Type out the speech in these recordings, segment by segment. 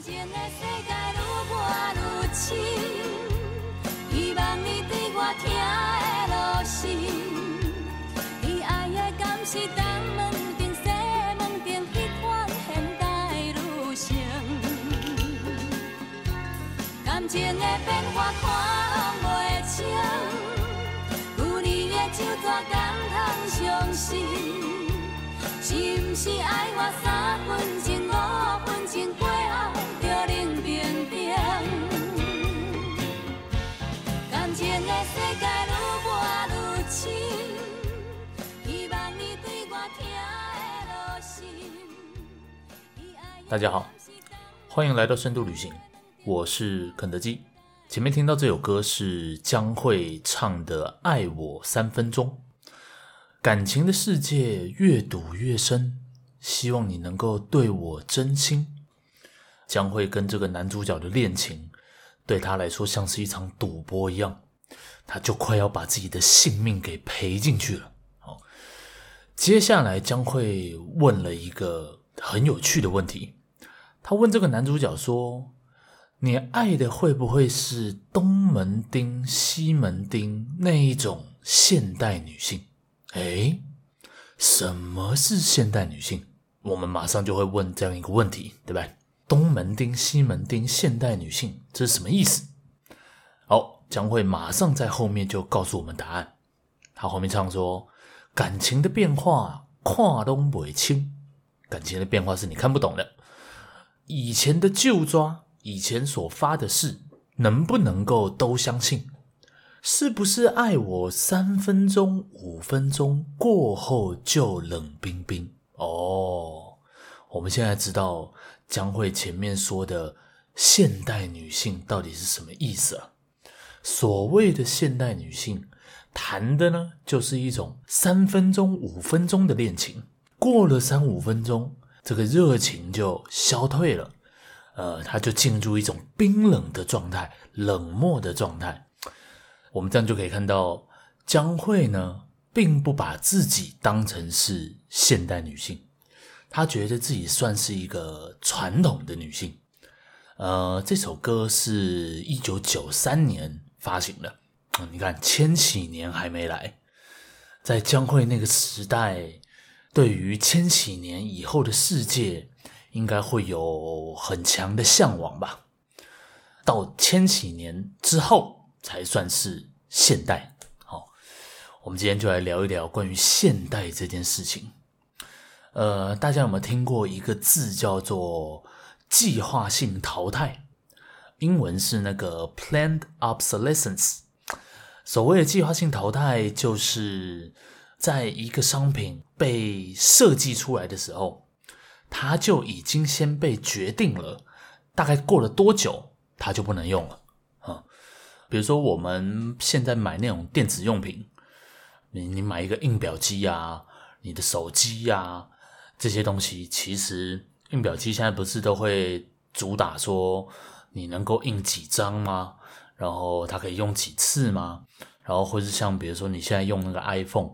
感情的变化看袂清，旧日的酒怎敢通相信？是不是爱我三分情五分情，过大家好，欢迎来到深度旅行。我是肯德基。前面听到这首歌是江蕙唱的《爱我三分钟》，感情的世界越赌越深，希望你能够对我真心。江蕙跟这个男主角的恋情，对他来说像是一场赌博一样，他就快要把自己的性命给赔进去了。好，接下来将会问了一个很有趣的问题，他问这个男主角说，你爱的会不会是东门町、西门町那一种现代女性？诶，什么是现代女性？我们马上就会问这样一个问题，对吧？东门町、西门町现代女性，这是什么意思？好，将会马上在后面就告诉我们答案。他后面唱说：感情的变化看都不清，感情的变化是你看不懂的。以前的旧抓。以前所发的誓，能不能够都相信？是不是爱我三分钟、五分钟过后就冷冰冰？哦，我们现在知道将会前面说的现代女性到底是什么意思了。所谓的现代女性，谈的呢，就是一种三分钟、五分钟的恋情，过了三五分钟，这个热情就消退了。呃，他就进入一种冰冷的状态，冷漠的状态。我们这样就可以看到，江蕙呢，并不把自己当成是现代女性，她觉得自己算是一个传统的女性。呃，这首歌是一九九三年发行的，嗯，你看千禧年还没来，在江蕙那个时代，对于千禧年以后的世界。应该会有很强的向往吧。到千禧年之后才算是现代。好，我们今天就来聊一聊关于现代这件事情。呃，大家有没有听过一个字叫做计划性淘汰？英文是那个 planned obsolescence。所谓的计划性淘汰，就是在一个商品被设计出来的时候。它就已经先被决定了，大概过了多久，它就不能用了啊？比如说我们现在买那种电子用品，你你买一个印表机啊，你的手机啊，这些东西，其实印表机现在不是都会主打说你能够印几张吗？然后它可以用几次吗？然后或是像比如说你现在用那个 iPhone，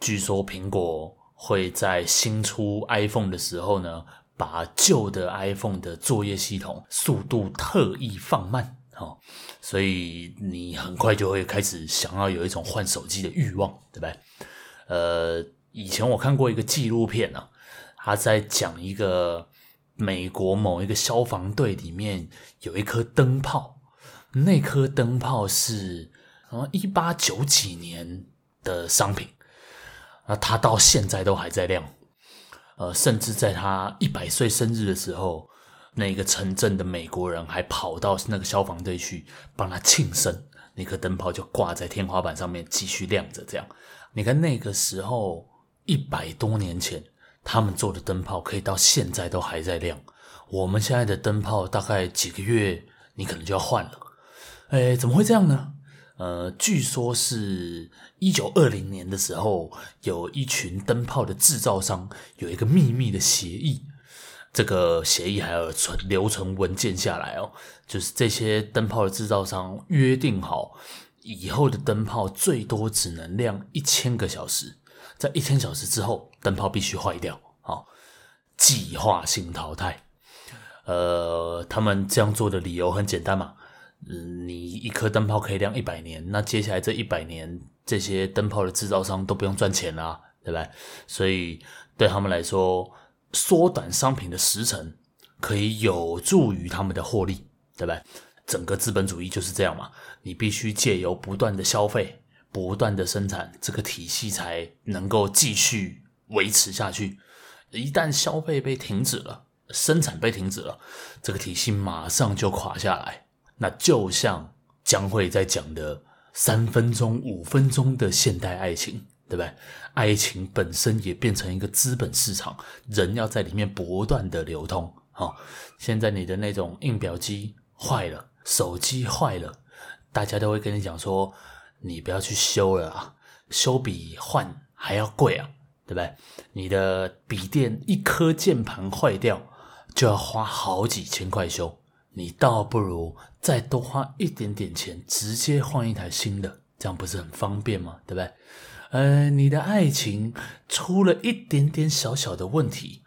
据说苹果。会在新出 iPhone 的时候呢，把旧的 iPhone 的作业系统速度特意放慢，哦，所以你很快就会开始想要有一种换手机的欲望，对不对？呃，以前我看过一个纪录片啊，他在讲一个美国某一个消防队里面有一颗灯泡，那颗灯泡是啊一八九几年的商品。那他到现在都还在亮，呃，甚至在他一百岁生日的时候，那个城镇的美国人还跑到那个消防队去帮他庆生，那颗灯泡就挂在天花板上面继续亮着。这样，你看那个时候一百多年前他们做的灯泡可以到现在都还在亮，我们现在的灯泡大概几个月你可能就要换了，哎，怎么会这样呢？呃，据说是一九二零年的时候，有一群灯泡的制造商有一个秘密的协议，这个协议还有存留存文件下来哦，就是这些灯泡的制造商约定好，以后的灯泡最多只能亮一千个小时，在一千小时之后，灯泡必须坏掉，好，计划性淘汰。呃，他们这样做的理由很简单嘛，嗯，你一颗灯泡可以亮一百年，那接下来这一百年，这些灯泡的制造商都不用赚钱啦，对吧？所以对他们来说，缩短商品的时程可以有助于他们的获利，对吧？整个资本主义就是这样嘛，你必须借由不断的消费。不断的生产，这个体系才能够继续维持下去。一旦消费被停止了，生产被停止了，这个体系马上就垮下来。那就像将会在讲的三分钟、五分钟的现代爱情，对不对？爱情本身也变成一个资本市场，人要在里面不断的流通。好、哦，现在你的那种印表机坏了，手机坏了，大家都会跟你讲说。你不要去修了啊，修比换还要贵啊，对不对？你的笔电一颗键盘坏掉就要花好几千块修，你倒不如再多花一点点钱，直接换一台新的，这样不是很方便吗？对不对？呃，你的爱情出了一点点小小的问题，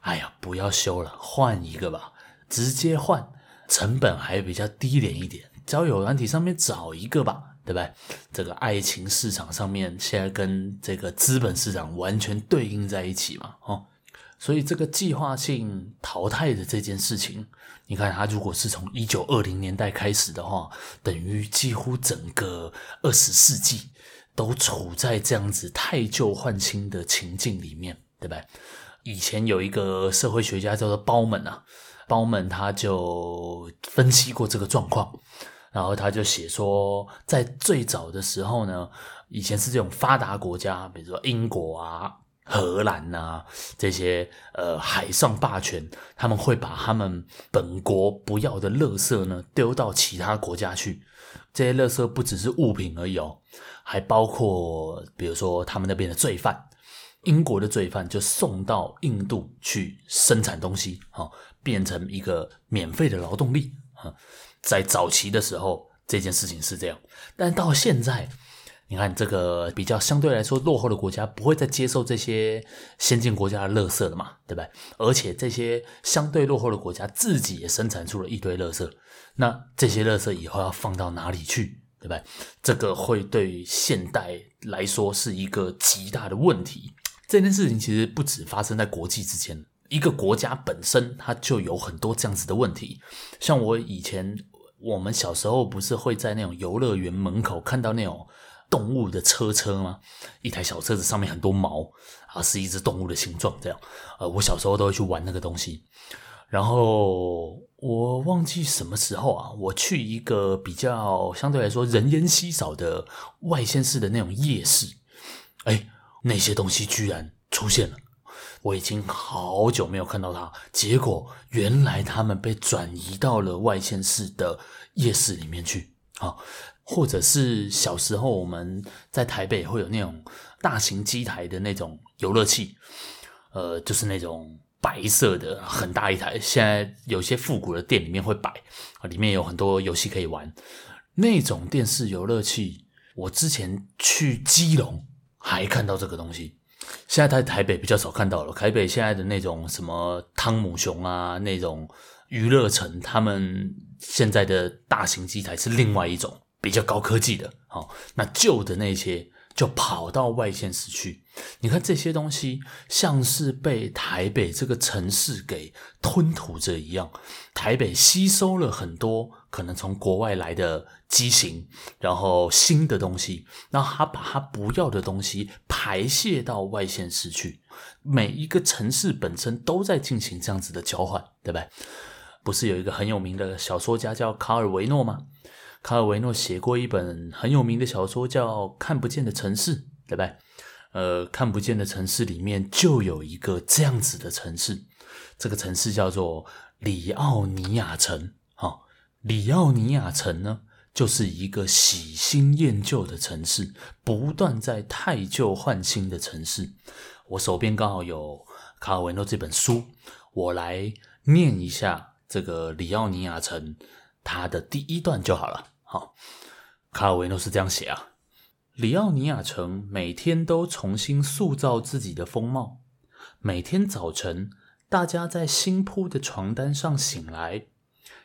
哎呀，不要修了，换一个吧，直接换，成本还比较低廉一点，交友软体上面找一个吧。对吧？这个爱情市场上面现在跟这个资本市场完全对应在一起嘛，哦，所以这个计划性淘汰的这件事情，你看它如果是从一九二零年代开始的话，等于几乎整个二十世纪都处在这样子汰旧换新的情境里面，对吧？以前有一个社会学家叫做鲍曼啊，鲍曼他就分析过这个状况。然后他就写说，在最早的时候呢，以前是这种发达国家，比如说英国啊、荷兰啊这些呃海上霸权，他们会把他们本国不要的垃圾呢丢到其他国家去。这些垃圾不只是物品而已哦，还包括比如说他们那边的罪犯，英国的罪犯就送到印度去生产东西，哈，变成一个免费的劳动力，哈。在早期的时候，这件事情是这样，但到现在，你看这个比较相对来说落后的国家，不会再接受这些先进国家的垃圾了嘛，对吧？而且这些相对落后的国家自己也生产出了一堆垃圾，那这些垃圾以后要放到哪里去，对吧？这个会对现代来说是一个极大的问题。这件事情其实不止发生在国际之间，一个国家本身它就有很多这样子的问题，像我以前。我们小时候不是会在那种游乐园门口看到那种动物的车车吗？一台小车子上面很多毛啊，是一只动物的形状这样。呃，我小时候都会去玩那个东西。然后我忘记什么时候啊，我去一个比较相对来说人烟稀少的外县市的那种夜市，哎，那些东西居然出现了。我已经好久没有看到它，结果原来他们被转移到了外县市的夜市里面去。啊，或者是小时候我们在台北会有那种大型机台的那种游乐器，呃，就是那种白色的很大一台，现在有些复古的店里面会摆，里面有很多游戏可以玩，那种电视游乐器，我之前去基隆还看到这个东西。现在在台北比较少看到了。台北现在的那种什么汤姆熊啊，那种娱乐城，他们现在的大型机台是另外一种比较高科技的。好，那旧的那些就跑到外县市去。你看这些东西，像是被台北这个城市给吞吐着一样。台北吸收了很多可能从国外来的机型，然后新的东西，然后他把他不要的东西排泄到外县市去。每一个城市本身都在进行这样子的交换，对不对？不是有一个很有名的小说家叫卡尔维诺吗？卡尔维诺写过一本很有名的小说叫《看不见的城市》，对不对？呃，看不见的城市里面就有一个这样子的城市，这个城市叫做里奥尼亚城。好、哦，里奥尼亚城呢，就是一个喜新厌旧的城市，不断在汰旧换新的城市。我手边刚好有卡尔维诺这本书，我来念一下这个里奥尼亚城它的第一段就好了。好、哦，卡尔维诺是这样写啊。里奥尼亚城每天都重新塑造自己的风貌。每天早晨，大家在新铺的床单上醒来，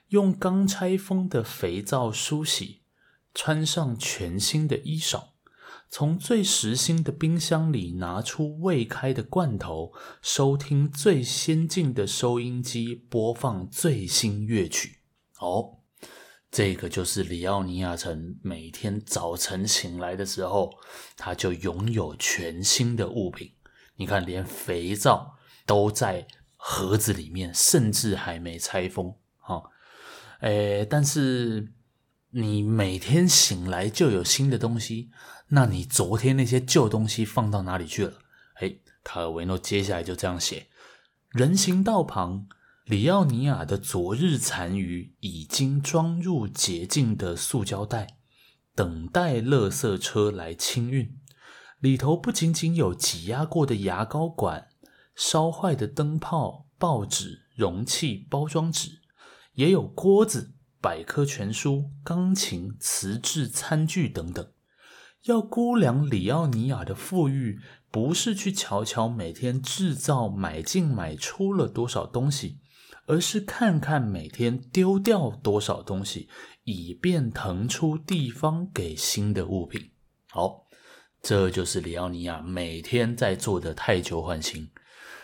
用刚拆封的肥皂梳洗，穿上全新的衣裳，从最实心的冰箱里拿出未开的罐头，收听最先进的收音机，播放最新乐曲。哦，这个就是里奥尼亚城每天早晨醒来的时候，他就拥有全新的物品。你看，连肥皂都在。盒子里面甚至还没拆封，哈、哦，诶，但是你每天醒来就有新的东西，那你昨天那些旧东西放到哪里去了？诶，卡尔维诺接下来就这样写：人行道旁，里奥尼亚的昨日残余已经装入洁净的塑胶袋，等待垃圾车来清运。里头不仅仅有挤压过的牙膏管。烧坏的灯泡、报纸、容器、包装纸，也有锅子、百科全书、钢琴、瓷质餐具等等。要估量里奥尼亚的富裕，不是去瞧瞧每天制造、买进买出了多少东西，而是看看每天丢掉多少东西，以便腾出地方给新的物品。好，这就是里奥尼亚每天在做的汰旧换新。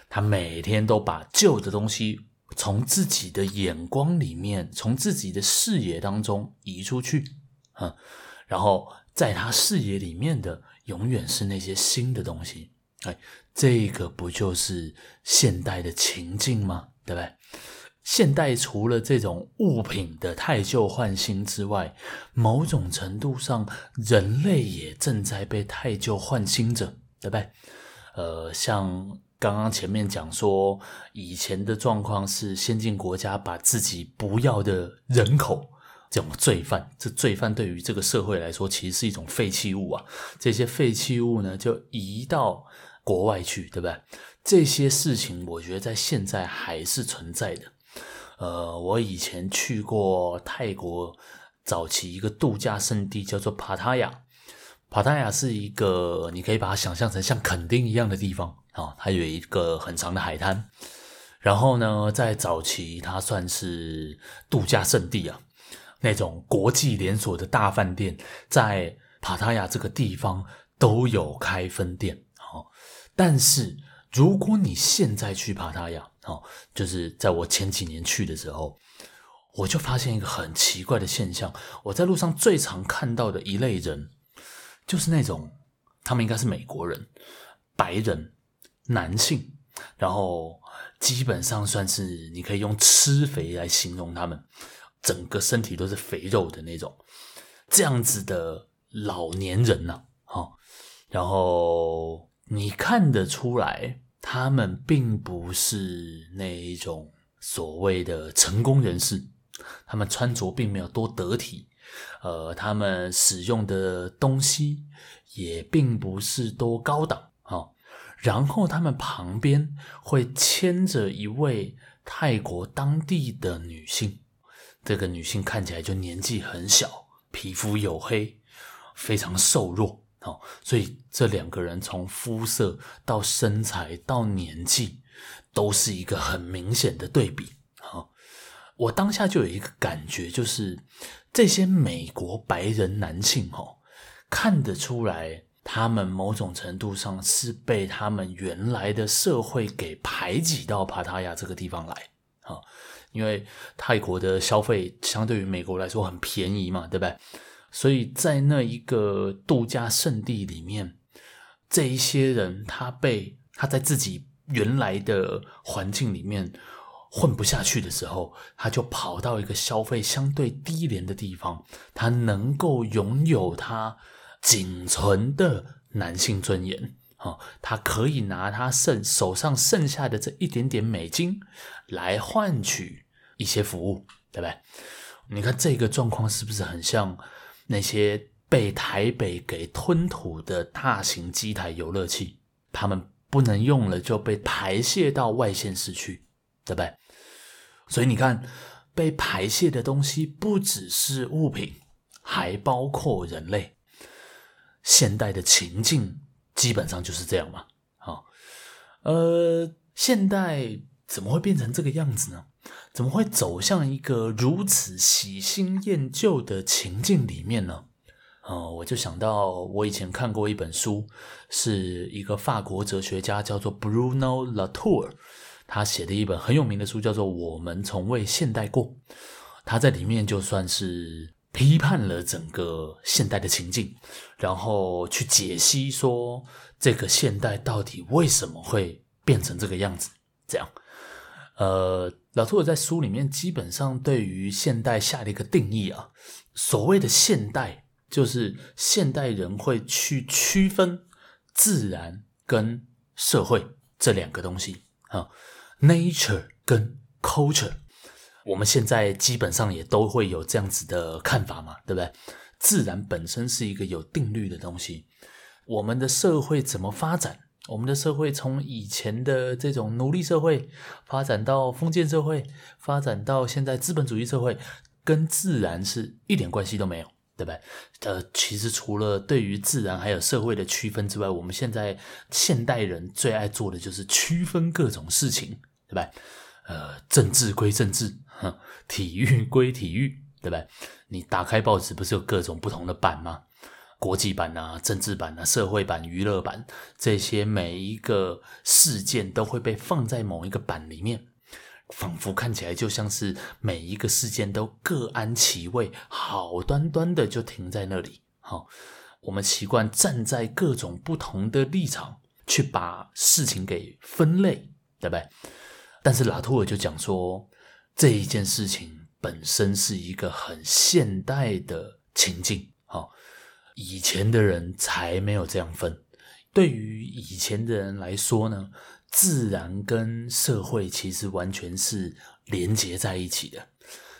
他每天都把旧的东西从自己的眼光里面，从自己的视野当中移出去，嗯，然后在他视野里面的永远是那些新的东西。哎，这个不就是现代的情境吗？对不对？现代除了这种物品的汰旧换新之外，某种程度上，人类也正在被汰旧换新着，对不对？呃，像。刚刚前面讲说，以前的状况是先进国家把自己不要的人口，这种罪犯，这罪犯对于这个社会来说，其实是一种废弃物啊。这些废弃物呢，就移到国外去，对不对？这些事情，我觉得在现在还是存在的。呃，我以前去过泰国早期一个度假胜地，叫做帕塔亚。帕塔亚是一个，你可以把它想象成像垦丁一样的地方。啊、它有一个很长的海滩，然后呢，在早期它算是度假胜地啊，那种国际连锁的大饭店在帕塔亚这个地方都有开分店。哦，但是如果你现在去帕塔亚，哦，就是在我前几年去的时候，我就发现一个很奇怪的现象，我在路上最常看到的一类人，就是那种他们应该是美国人，白人。男性，然后基本上算是你可以用吃肥来形容他们，整个身体都是肥肉的那种，这样子的老年人呐，哈，然后你看得出来，他们并不是那一种所谓的成功人士，他们穿着并没有多得体，呃，他们使用的东西也并不是多高档啊。然后他们旁边会牵着一位泰国当地的女性，这个女性看起来就年纪很小，皮肤黝黑，非常瘦弱哦。所以这两个人从肤色到身材到年纪，都是一个很明显的对比。好，我当下就有一个感觉，就是这些美国白人男性哦，看得出来。他们某种程度上是被他们原来的社会给排挤到帕塔亚这个地方来啊，因为泰国的消费相对于美国来说很便宜嘛，对不对？所以在那一个度假胜地里面，这一些人他被他在自己原来的环境里面混不下去的时候，他就跑到一个消费相对低廉的地方，他能够拥有他。仅存的男性尊严，哦，他可以拿他剩手上剩下的这一点点美金来换取一些服务，对不对？你看这个状况是不是很像那些被台北给吞吐的大型机台游乐器？他们不能用了就被排泄到外县市去，对不对？所以你看，被排泄的东西不只是物品，还包括人类。现代的情境基本上就是这样嘛，好，呃，现代怎么会变成这个样子呢？怎么会走向一个如此喜新厌旧的情境里面呢？呃，我就想到我以前看过一本书，是一个法国哲学家叫做 Bruno Latour，他写的一本很有名的书，叫做《我们从未现代过》。他在里面就算是批判了整个现代的情境，然后去解析说这个现代到底为什么会变成这个样子，这样。呃，老托尔在书里面基本上对于现代下了一个定义啊，所谓的现代就是现代人会去区分自然跟社会这两个东西啊，nature 跟 culture，我们现在基本上也都会有这样子的看法嘛，对不对？自然本身是一个有定律的东西，我们的社会怎么发展？我们的社会从以前的这种奴隶社会发展到封建社会，发展到现在资本主义社会，跟自然是一点关系都没有，对不对？呃，其实除了对于自然还有社会的区分之外，我们现在现代人最爱做的就是区分各种事情，对不对？呃，政治归政治，哼，体育归体育，对不对？你打开报纸不是有各种不同的版吗？国际版啊，政治版啊，社会版、娱乐版，这些每一个事件都会被放在某一个版里面，仿佛看起来就像是每一个事件都各安其位，好端端的就停在那里。好，我们习惯站在各种不同的立场去把事情给分类，对不对？但是拉图尔就讲说，这一件事情本身是一个很现代的情境，以前的人才没有这样分。对于以前的人来说呢，自然跟社会其实完全是连接在一起的。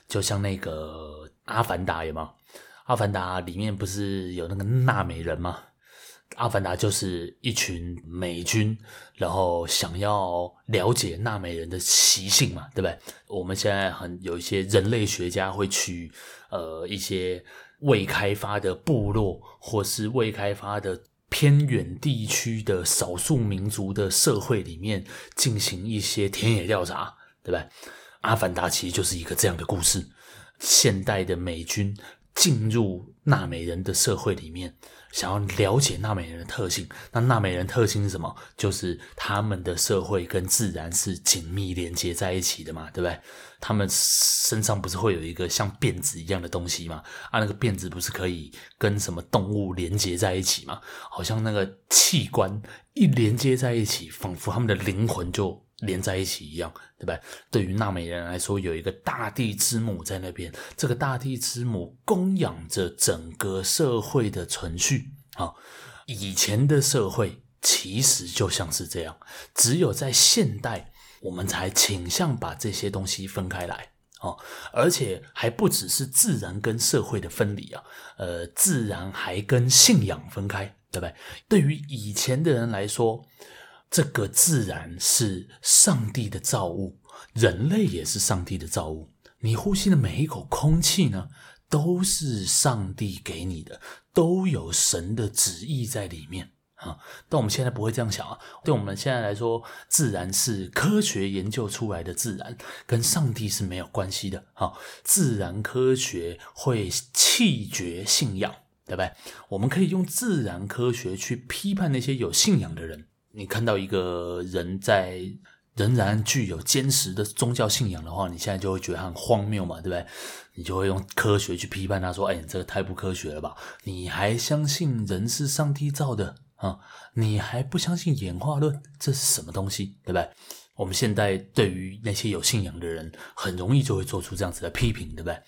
就像那个《阿凡达》有吗？《阿凡达》里面不是有那个纳美人吗？阿凡达就是一群美军，然后想要了解纳美人的习性嘛，对不对？我们现在很有一些人类学家会去呃一些。未开发的部落，或是未开发的偏远地区的少数民族的社会里面进行一些田野调查，对吧？阿凡达其实就是一个这样的故事，现代的美军进入纳美人的社会里面。想要了解纳美人的特性，那纳美人特性是什么？就是他们的社会跟自然是紧密连接在一起的嘛，对不对？他们身上不是会有一个像辫子一样的东西吗？啊，那个辫子不是可以跟什么动物连接在一起吗？好像那个器官一连接在一起，仿佛他们的灵魂就连在一起一样，对不对？于纳美人来说，有一个大地之母在那边，这个大地之母供养着整个社会的存续。啊，以前的社会其实就像是这样，只有在现代，我们才倾向把这些东西分开来。啊，而且还不只是自然跟社会的分离啊，呃，自然还跟信仰分开，对不对？对于以前的人来说。这个自然是上帝的造物，人类也是上帝的造物。你呼吸的每一口空气呢，都是上帝给你的，都有神的旨意在里面啊。但我们现在不会这样想啊。对我们现在来说，自然是科学研究出来的自然，跟上帝是没有关系的啊。自然科学会弃绝信仰，对不对？我们可以用自然科学去批判那些有信仰的人。你看到一个人在仍然具有坚实的宗教信仰的话，你现在就会觉得很荒谬嘛，对不对？你就会用科学去批判他，说：“哎，你这个太不科学了吧？你还相信人是上帝造的啊？你还不相信演化论？这是什么东西？对不对？”我们现在对于那些有信仰的人，很容易就会做出这样子的批评，对不对？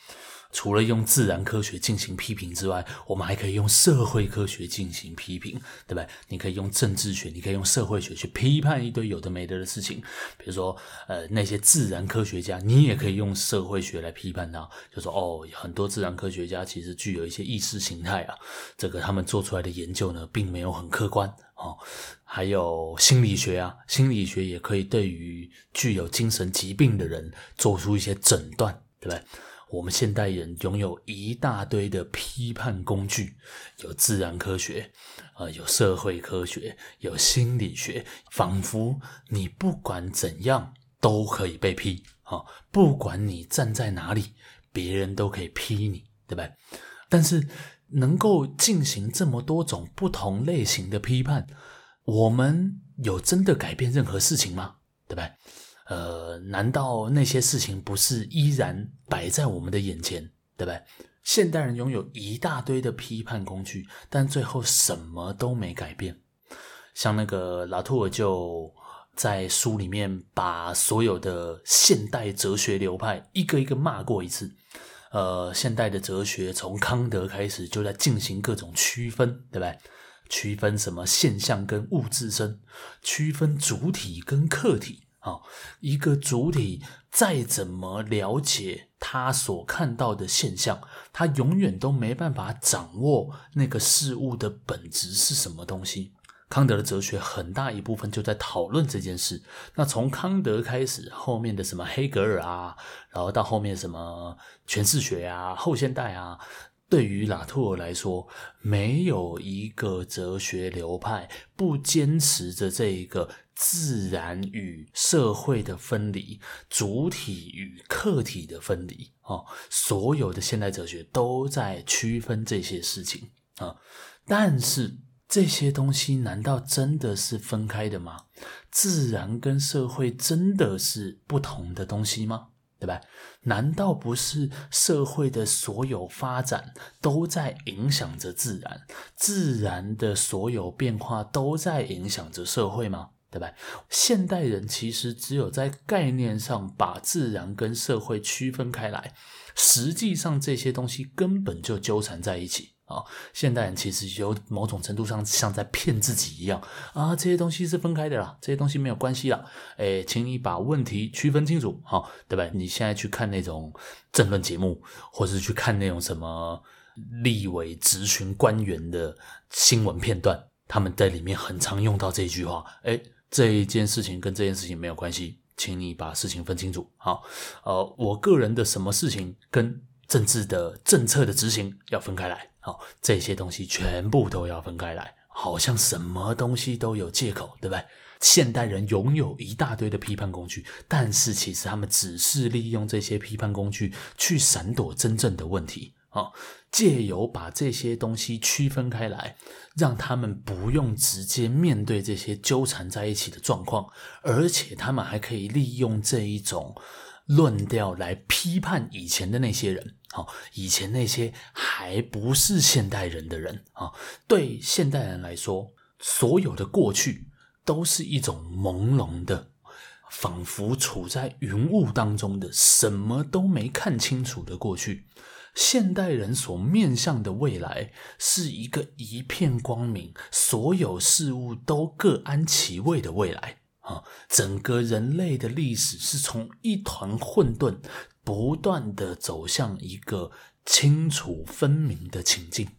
除了用自然科学进行批评之外，我们还可以用社会科学进行批评，对吧？你可以用政治学，你可以用社会学去批判一堆有的没的的事情。比如说，呃，那些自然科学家，你也可以用社会学来批判他，就说哦，很多自然科学家其实具有一些意识形态啊，这个他们做出来的研究呢，并没有很客观哦。还有心理学啊，心理学也可以对于具有精神疾病的人做出一些诊断，对吧？我们现代人拥有一大堆的批判工具，有自然科学，呃，有社会科学，有心理学，仿佛你不管怎样都可以被批啊，不管你站在哪里，别人都可以批你，对吧？但是能够进行这么多种不同类型的批判，我们有真的改变任何事情吗？对吧？呃，难道那些事情不是依然摆在我们的眼前，对吧？现代人拥有一大堆的批判工具，但最后什么都没改变。像那个拉图尔就在书里面把所有的现代哲学流派一个一个骂过一次。呃，现代的哲学从康德开始就在进行各种区分，对吧？区分什么现象跟物自身，区分主体跟客体。啊，一个主体再怎么了解他所看到的现象，他永远都没办法掌握那个事物的本质是什么东西。康德的哲学很大一部分就在讨论这件事。那从康德开始，后面的什么黑格尔啊，然后到后面什么诠释学啊、后现代啊。对于拉图尔来说，没有一个哲学流派不坚持着这一个自然与社会的分离、主体与客体的分离。哦，所有的现代哲学都在区分这些事情啊。但是这些东西难道真的是分开的吗？自然跟社会真的是不同的东西吗？对吧？难道不是社会的所有发展都在影响着自然，自然的所有变化都在影响着社会吗？对吧？现代人其实只有在概念上把自然跟社会区分开来，实际上这些东西根本就纠缠在一起。啊，现代人其实有某种程度上像在骗自己一样啊，这些东西是分开的啦，这些东西没有关系啦。诶，请你把问题区分清楚，好，对吧？你现在去看那种政论节目，或是去看那种什么立委质询官员的新闻片段，他们在里面很常用到这句话。诶，这一件事情跟这件事情没有关系，请你把事情分清楚。好，呃，我个人的什么事情跟政治的政策的执行要分开来。好，这些东西全部都要分开来，好像什么东西都有借口，对不对？现代人拥有一大堆的批判工具，但是其实他们只是利用这些批判工具去闪躲真正的问题。啊，借由把这些东西区分开来，让他们不用直接面对这些纠缠在一起的状况，而且他们还可以利用这一种。论调来批判以前的那些人，好，以前那些还不是现代人的人啊，对现代人来说，所有的过去都是一种朦胧的，仿佛处在云雾当中的，什么都没看清楚的过去。现代人所面向的未来是一个一片光明，所有事物都各安其位的未来。啊，整个人类的历史是从一团混沌，不断的走向一个清楚分明的情境。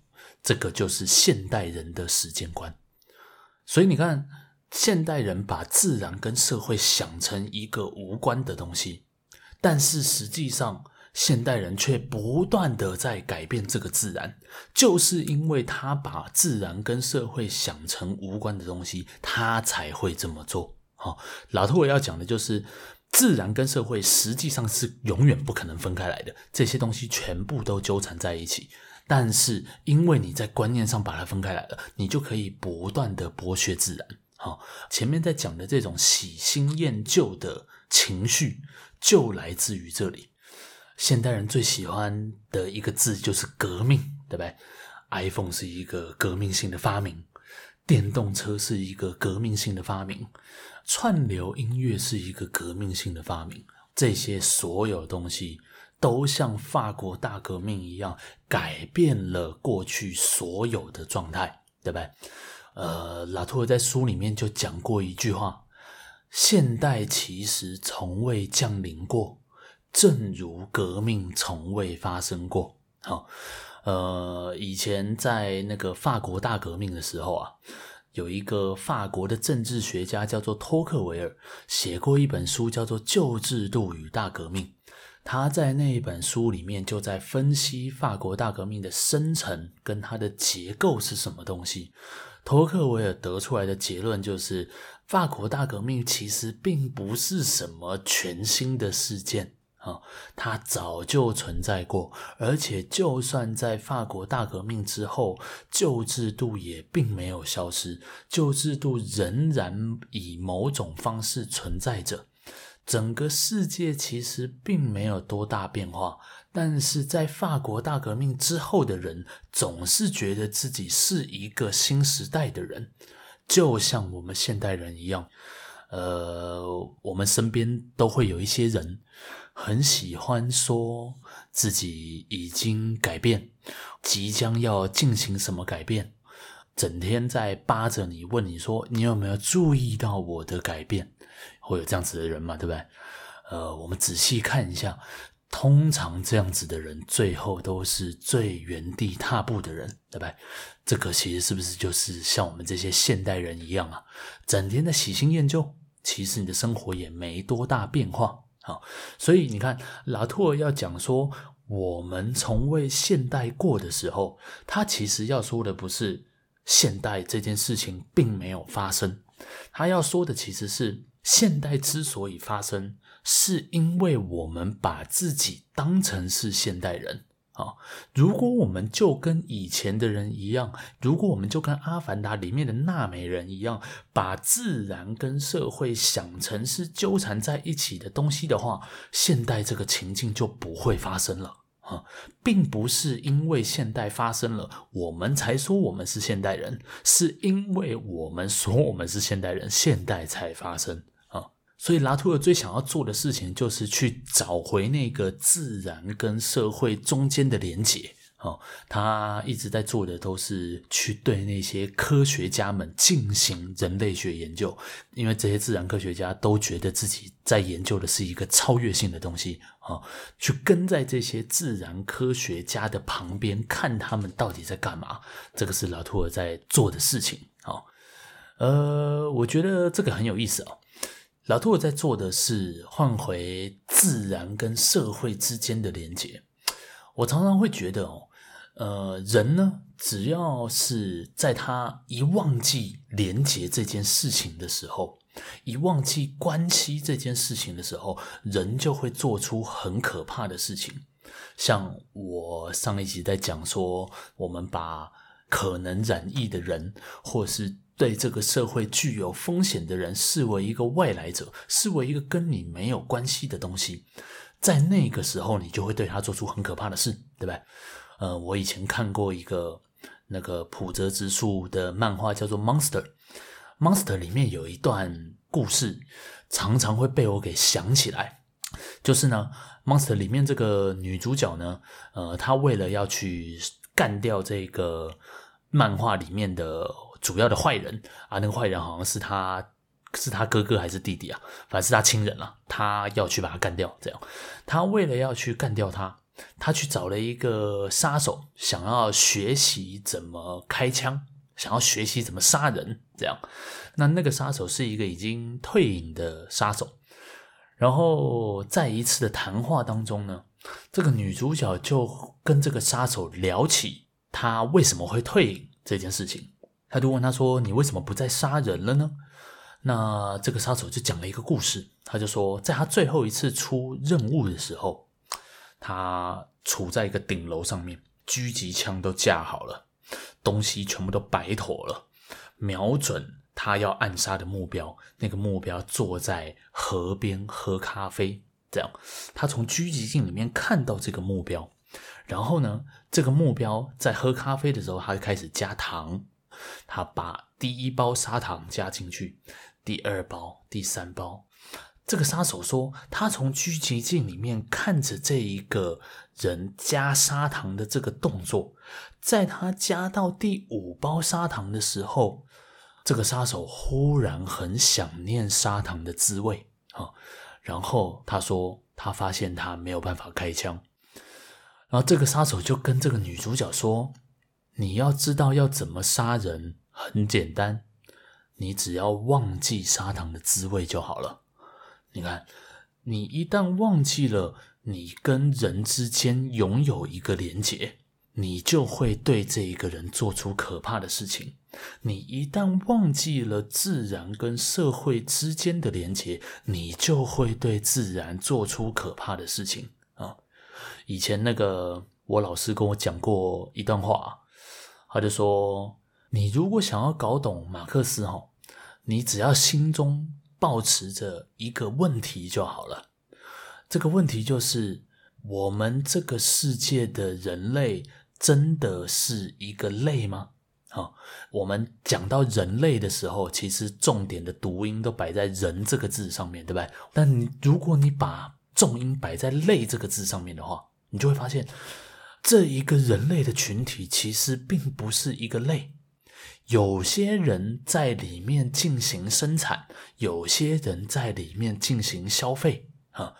这个就是现代人的时间观。所以你看，现代人把自然跟社会想成一个无关的东西，但是实际上，现代人却不断的在改变这个自然，就是因为他把自然跟社会想成无关的东西，他才会这么做。好，拉图尔要讲的就是，自然跟社会实际上是永远不可能分开来的，这些东西全部都纠缠在一起。但是，因为你在观念上把它分开来了，你就可以不断的剥削自然。好，前面在讲的这种喜新厌旧的情绪，就来自于这里。现代人最喜欢的一个字就是革命，对不对？iPhone 是一个革命性的发明，电动车是一个革命性的发明。串流音乐是一个革命性的发明，这些所有东西都像法国大革命一样，改变了过去所有的状态，对不对？呃，拉图尔在书里面就讲过一句话：现代其实从未降临过，正如革命从未发生过。好，呃，以前在那个法国大革命的时候啊。有一个法国的政治学家叫做托克维尔，写过一本书叫做《旧制度与大革命》。他在那一本书里面就在分析法国大革命的生成跟它的结构是什么东西。托克维尔得出来的结论就是，法国大革命其实并不是什么全新的事件啊，它早就存在过，而且就算在法国大革命之后，旧制度也并没有消失，旧制度仍然以某种方式存在着。整个世界其实并没有多大变化，但是在法国大革命之后的人总是觉得自己是一个新时代的人，就像我们现代人一样。呃，我们身边都会有一些人很喜欢说自己已经改变，即将要进行什么改变，整天在扒着你问你说，你有没有注意到我的改变？会有这样子的人嘛，对不对？呃，我们仔细看一下，通常这样子的人最后都是最原地踏步的人，对不对？这个其实是不是就是像我们这些现代人一样啊？整天的喜新厌旧，其实你的生活也没多大变化。好，所以你看，拉托尔要讲说我们从未现代过的时候，他其实要说的不是现代这件事情并没有发生，他要说的其实是。现代之所以发生，是因为我们把自己当成是现代人啊。如果我们就跟以前的人一样，如果我们就跟《阿凡达》里面的纳美人一样，把自然跟社会想成是纠缠在一起的东西的话，现代这个情境就不会发生了啊。并不是因为现代发生了，我们才说我们是现代人，是因为我们说我们是现代人，现代才发生。所以，拉图尔最想要做的事情，就是去找回那个自然跟社会中间的连结。哦，他一直在做的都是去对那些科学家们进行人类学研究，因为这些自然科学家都觉得自己在研究的是一个超越性的东西。啊，去跟在这些自然科学家的旁边，看他们到底在干嘛。这个是拉图尔在做的事情。好，呃，我觉得这个很有意思哦。拉图尔在做的是换回自然跟社会之间的连结。我常常会觉得哦，呃，人呢，只要是在他一忘记连结这件事情的时候，一忘记关系这件事情的时候，人就会做出很可怕的事情。像我上一集在讲说，我们把可能染疫的人，或是对这个社会具有风险的人视为一个外来者，视为一个跟你没有关系的东西，在那个时候，你就会对他做出很可怕的事，对吧？呃，我以前看过一个那个浦泽直树的漫画，叫做《Monster》。《Monster》里面有一段故事，常常会被我给想起来，就是呢，《Monster》里面这个女主角呢，呃，她为了要去干掉这个漫画里面的。主要的坏人啊，那个坏人好像是他，是他哥哥还是弟弟啊？反正是他亲人啊。他要去把他干掉，这样。他为了要去干掉他，他去找了一个杀手，想要学习怎么开枪，想要学习怎么杀人，这样。那那个杀手是一个已经退隐的杀手。然后在一次的谈话当中呢，这个女主角就跟这个杀手聊起他为什么会退隐这件事情。他就问他说：“你为什么不再杀人了呢？”那这个杀手就讲了一个故事。他就说，在他最后一次出任务的时候，他处在一个顶楼上面，狙击枪都架好了，东西全部都摆妥了，瞄准他要暗杀的目标。那个目标坐在河边喝咖啡，这样。他从狙击镜里面看到这个目标，然后呢，这个目标在喝咖啡的时候，他就开始加糖。他把第一包砂糖加进去，第二包、第三包。这个杀手说，他从狙击镜里面看着这一个人加砂糖的这个动作，在他加到第五包砂糖的时候，这个杀手忽然很想念砂糖的滋味啊。然后他说，他发现他没有办法开枪，然后这个杀手就跟这个女主角说。你要知道要怎么杀人很简单，你只要忘记砂糖的滋味就好了。你看，你一旦忘记了你跟人之间拥有一个连结，你就会对这一个人做出可怕的事情。你一旦忘记了自然跟社会之间的连结，你就会对自然做出可怕的事情啊！以前那个我老师跟我讲过一段话，他就说：你如果想要搞懂马克思哈，你只要心中抱持着一个问题就好了。这个问题就是：我们这个世界的人类真的是一个类吗？啊，我们讲到人类的时候，其实重点的读音都摆在“人”这个字上面，对吧？但你如果你把重音摆在“类”这个字上面的话，你就会发现，这一个人类的群体其实并不是一个类。有些人在里面进行生产，有些人在里面进行消费。啊，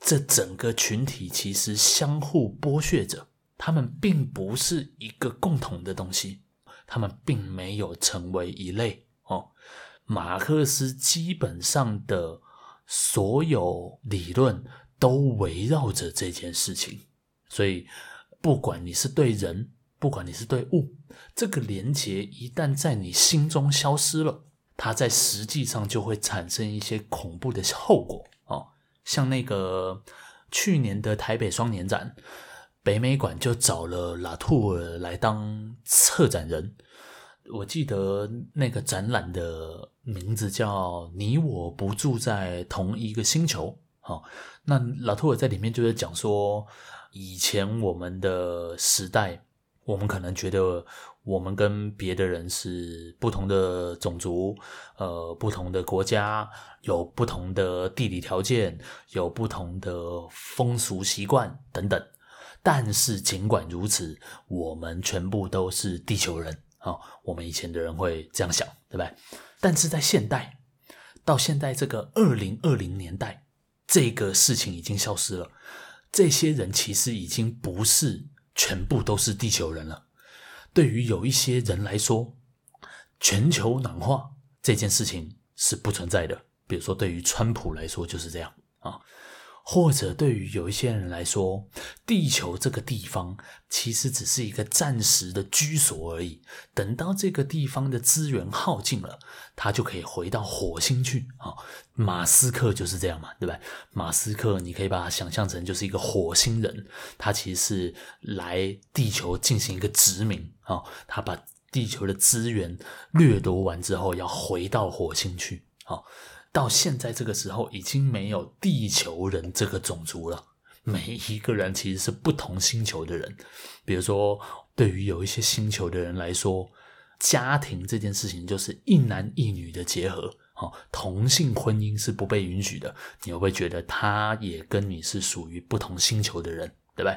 这整个群体其实相互剥削着，他们并不是一个共同的东西。他们并没有成为一类哦。马克思基本上的所有理论都围绕着这件事情，所以不管你是对人，不管你是对物，这个连结一旦在你心中消失了，它在实际上就会产生一些恐怖的后果哦。像那个去年的台北双年展。北美馆就找了拉图尔来当策展人，我记得那个展览的名字叫“你我不住在同一个星球”。好，那拉图尔在里面就是讲说，以前我们的时代，我们可能觉得我们跟别的人是不同的种族，呃，不同的国家，有不同的地理条件，有不同的风俗习惯等等。但是尽管如此，我们全部都是地球人啊、我们以前的人会这样想，对吧？但是在现代，到现在这个二零二零年代，这个事情已经消失了。这些人其实已经不是全部都是地球人了。对于有一些人来说，全球暖化这件事情是不存在的。比如说，对于川普来说就是这样啊。或者对于有一些人来说，地球这个地方其实只是一个暂时的居所而已。等到这个地方的资源耗尽了，他就可以回到火星去啊。马斯克就是这样嘛，对吧？马斯克你可以把它想象成就是一个火星人，他其实是来地球进行一个殖民啊。他把地球的资源掠夺完之后，要回到火星去啊。到现在这个时候，已经没有地球人这个种族了。每一个人其实是不同星球的人。比如说，对于有一些星球的人来说，家庭这件事情就是一男一女的结合，哦，同性婚姻是不被允许的。你会不会觉得他也跟你是属于不同星球的人，对吧？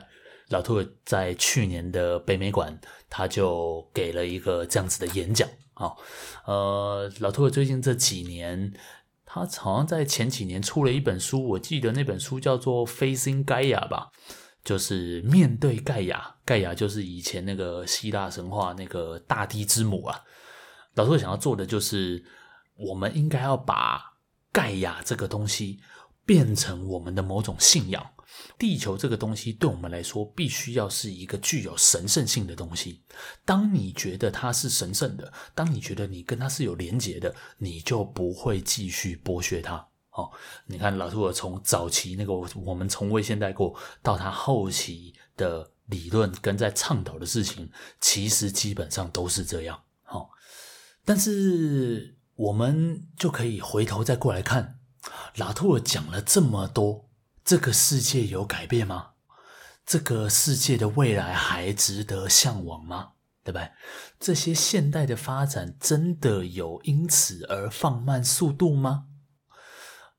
老兔在去年的北美馆，他就给了一个这样子的演讲。啊，呃，老兔最近这几年。他好像在前几年出了一本书，我记得那本书叫做《Facing Gaia》吧，就是面对盖亚。盖亚就是以前那个希腊神话那个大地之母啊。老师想要做的就是，我们应该要把盖亚这个东西变成我们的某种信仰。地球这个东西对我们来说，必须要是一个具有神圣性的东西。当你觉得它是神圣的，当你觉得你跟它是有连结的，你就不会继续剥削它。哦，你看老兔儿从早期那个我们从未现代过，到他后期的理论跟在倡导的事情，其实基本上都是这样。哦，但是我们就可以回头再过来看，老兔儿讲了这么多。这个世界有改变吗？这个世界的未来还值得向往吗？对吧？这些现代的发展真的有因此而放慢速度吗？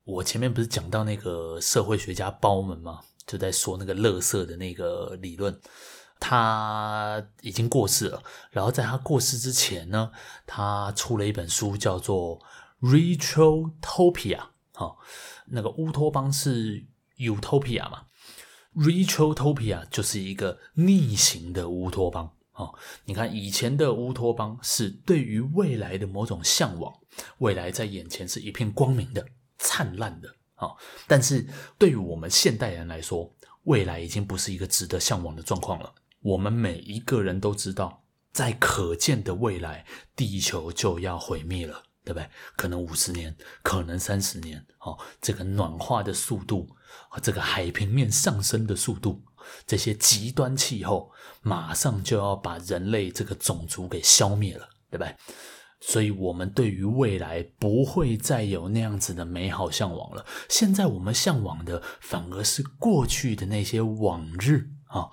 我前面不是讲到那个社会学家鲍门吗？就在说那个乐色的那个理论，他已经过世了。然后在他过世之前呢，他出了一本书，叫做《Retrotopia》。好，那个乌托邦是。Utopia 嘛，Retrotopia 就是一个逆行的乌托邦哦。你看以前的乌托邦是对于未来的某种向往，未来在眼前是一片光明的、灿烂的哦。但是对于我们现代人来说，未来已经不是一个值得向往的状况了。我们每一个人都知道，在可见的未来，地球就要毁灭了，对不对？可能五十年，可能三十年，哦，这个暖化的速度和这个海平面上升的速度，这些极端气候，马上就要把人类这个种族给消灭了，对不对？所以，我们对于未来不会再有那样子的美好向往了。现在我们向往的，反而是过去的那些往日啊，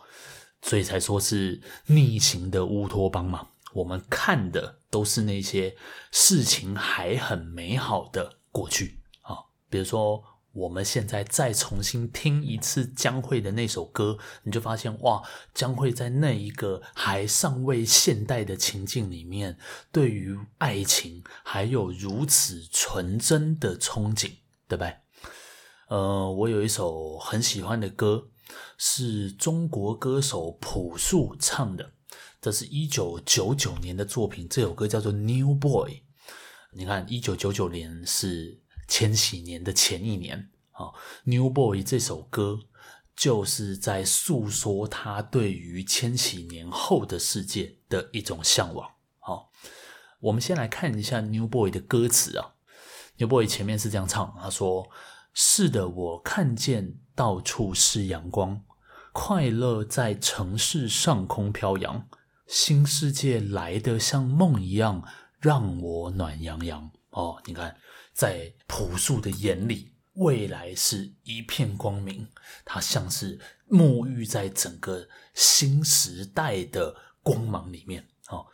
所以才说是逆行的乌托邦嘛。我们看的都是那些事情还很美好的过去啊，比如说。我们现在再重新听一次江蕙的那首歌，你就发现哇，江蕙在那一个还尚未现代的情境里面，对于爱情还有如此纯真的憧憬，对不对？呃，我有一首很喜欢的歌，是中国歌手朴树唱的，这是一九九九年的作品，这首歌叫做《New Boy》。你看，一九九九年是。千禧年的前一年，啊，《New Boy》这首歌就是在诉说他对于千禧年后的世界的一种向往。好，我们先来看一下《New Boy》的歌词啊，《New Boy》前面是这样唱，他说：“是的，我看见到处是阳光，快乐在城市上空飘扬，新世界来得像梦一样，让我暖洋洋。”哦，你看。在朴素的眼里，未来是一片光明。他像是沐浴在整个新时代的光芒里面。哦，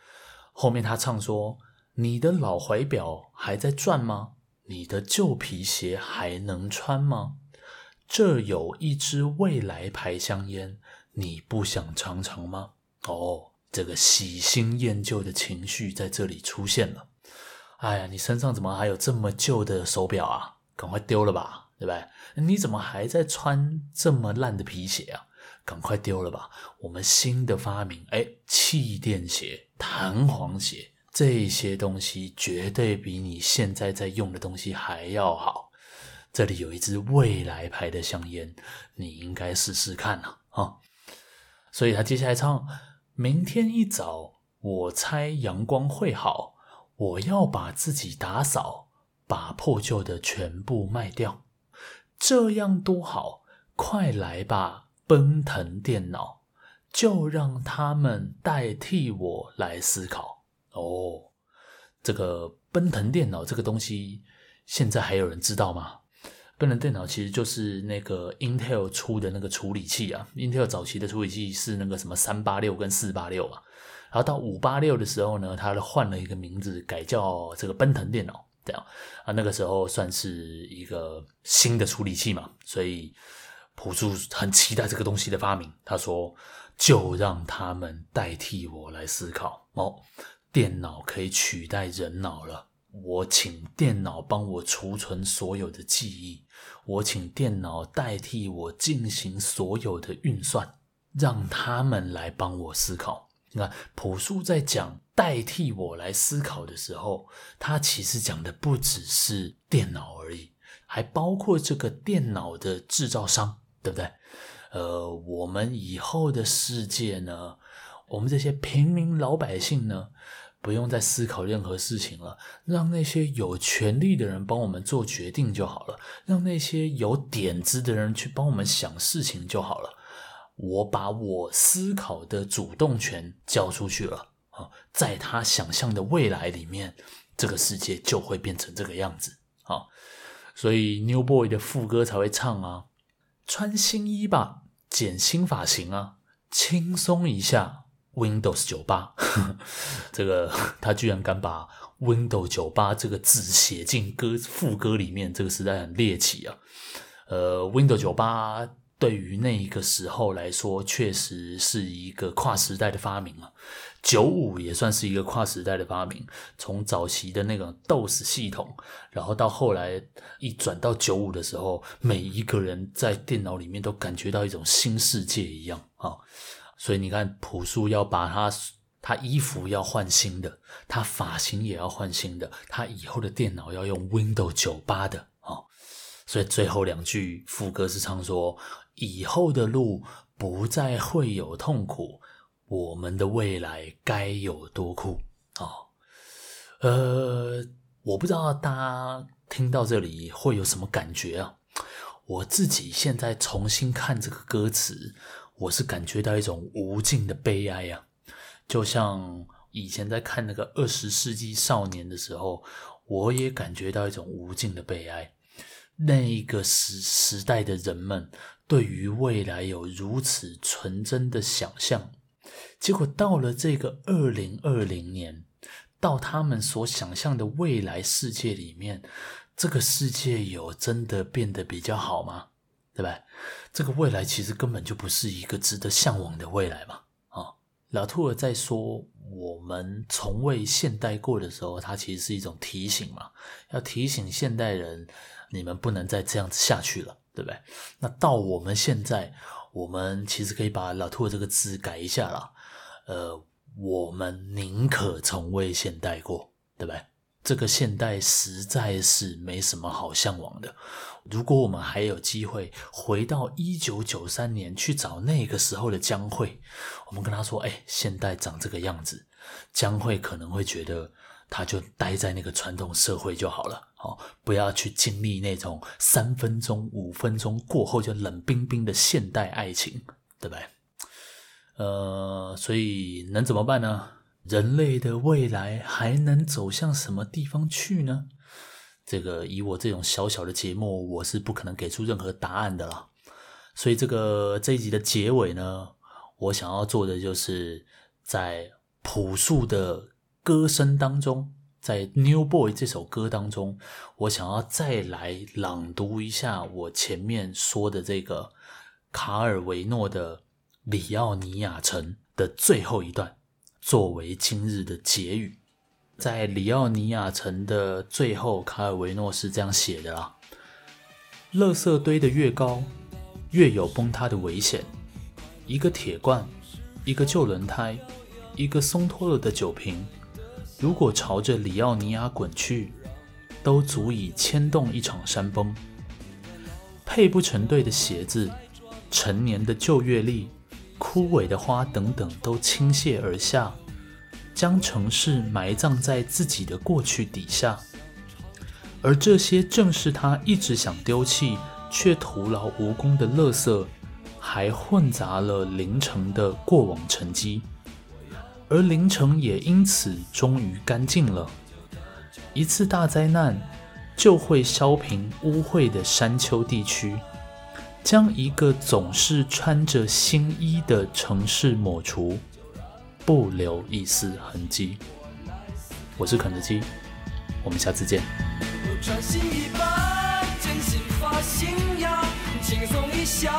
后面他唱说：“你的老怀表还在转吗？你的旧皮鞋还能穿吗？这有一支未来牌香烟，你不想尝尝吗？”哦，这个喜新厌旧的情绪在这里出现了。哎呀，你身上怎么还有这么旧的手表啊？赶快丢了吧，对不对？你怎么还在穿这么烂的皮鞋啊？赶快丢了吧。我们新的发明，哎，气垫鞋、弹簧鞋这些东西，绝对比你现在在用的东西还要好。这里有一支未来牌的香烟，你应该试试看呐，啊。所以他接下来唱：明天一早，我猜阳光会好。我要把自己打扫，把破旧的全部卖掉，这样多好！快来吧，奔腾电脑，就让他们代替我来思考。哦，这个奔腾电脑这个东西，现在还有人知道吗？奔腾电脑其实就是那个 Intel 出的那个处理器啊，Intel 早期的处理器是那个什么三八六跟四八六啊。然后到五八六的时候呢，他换了一个名字，改叫这个奔腾电脑，这样啊，那个时候算是一个新的处理器嘛，所以朴树很期待这个东西的发明。他说：“就让他们代替我来思考哦，电脑可以取代人脑了。我请电脑帮我储存所有的记忆，我请电脑代替我进行所有的运算，让他们来帮我思考。”你看，朴树在讲代替我来思考的时候，他其实讲的不只是电脑而已，还包括这个电脑的制造商，对不对？呃，我们以后的世界呢，我们这些平民老百姓呢，不用再思考任何事情了，让那些有权力的人帮我们做决定就好了，让那些有点子的人去帮我们想事情就好了。我把我思考的主动权交出去了啊，在他想象的未来里面，这个世界就会变成这个样子啊，所以 New Boy 的副歌才会唱啊，穿新衣吧，剪新发型啊，轻松一下，Windows 98，这个他居然敢把 Windows 98这个字写进歌副歌里面，这个实在很猎奇啊，呃，Windows 98。对于那一个时候来说，确实是一个跨时代的发明啊。九五也算是一个跨时代的发明，从早期的那个 DOS 系统，然后到后来一转到九五的时候，每一个人在电脑里面都感觉到一种新世界一样啊。所以你看，朴树要把他他衣服要换新的，他发型也要换新的，他以后的电脑要用 Windows 九八的啊。所以最后两句副歌是唱说。以后的路不再会有痛苦，我们的未来该有多酷啊、呃，我不知道大家听到这里会有什么感觉啊？我自己现在重新看这个歌词，我是感觉到一种无尽的悲哀啊！就像以前在看那个《二十世纪少年》的时候，我也感觉到一种无尽的悲哀。那一个时时代的人们，对于未来有如此纯真的想象，结果到了这个二零二零年，到他们所想象的未来世界里面。这个世界有真的变得比较好吗？对吧？这个未来其实根本就不是一个值得向往的未来嘛！啊、老兔儿在说我们从未现代过的时候，它其实是一种提醒嘛，要提醒现代人，你们不能再这样子下去了，对不对？那到我们现在，我们其实可以把老兔这个字改一下啦，呃，我们宁可从未现代过，对不对？这个现代实在是没什么好向往的。如果我们还有机会回到一九九三年去找那个时候的江蕙，我们跟他说：“哎，现代长这个样子。”江蕙可能会觉得，他就待在那个传统社会就好了，哦，不要去经历那种三分钟、五分钟过后就冷冰冰的现代爱情，对不对？呃，所以能怎么办呢？人类的未来还能走向什么地方去呢？这个以我这种小小的节目，我是不可能给出任何答案的啦。所以这个这一集的结尾呢，我想要做的就是在朴素的歌声当中，在《New Boy》这首歌当中，我想要再来朗读一下我前面说的这个卡尔维诺的《里奥尼亚城》的最后一段。作为今日的结语，在里奥尼亚城的最后，卡尔维诺是这样写的啦：“垃圾堆得越高，越有崩塌的危险。一个铁罐，一个旧轮胎，一个松脱了的酒瓶，如果朝着里奥尼亚滚去，都足以牵动一场山崩。配不成对的鞋子，陈年的旧阅历。”枯萎的花等等都倾泻而下，将城市埋葬在自己的过去底下，而这些正是他一直想丢弃却徒劳无功的垃圾，还混杂了邻城的过往沉积，而邻城也因此终于干净了。一次大灾难就会烧平污秽的山丘地区。将一个总是穿着新衣的城市抹除，不留一丝痕迹。我是肯德基，我们下次见。穿新衣吧，真心发新呀，轻松一下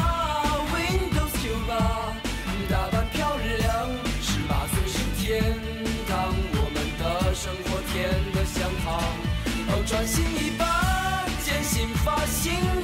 ，Windows 9穿新衣吧剪新发型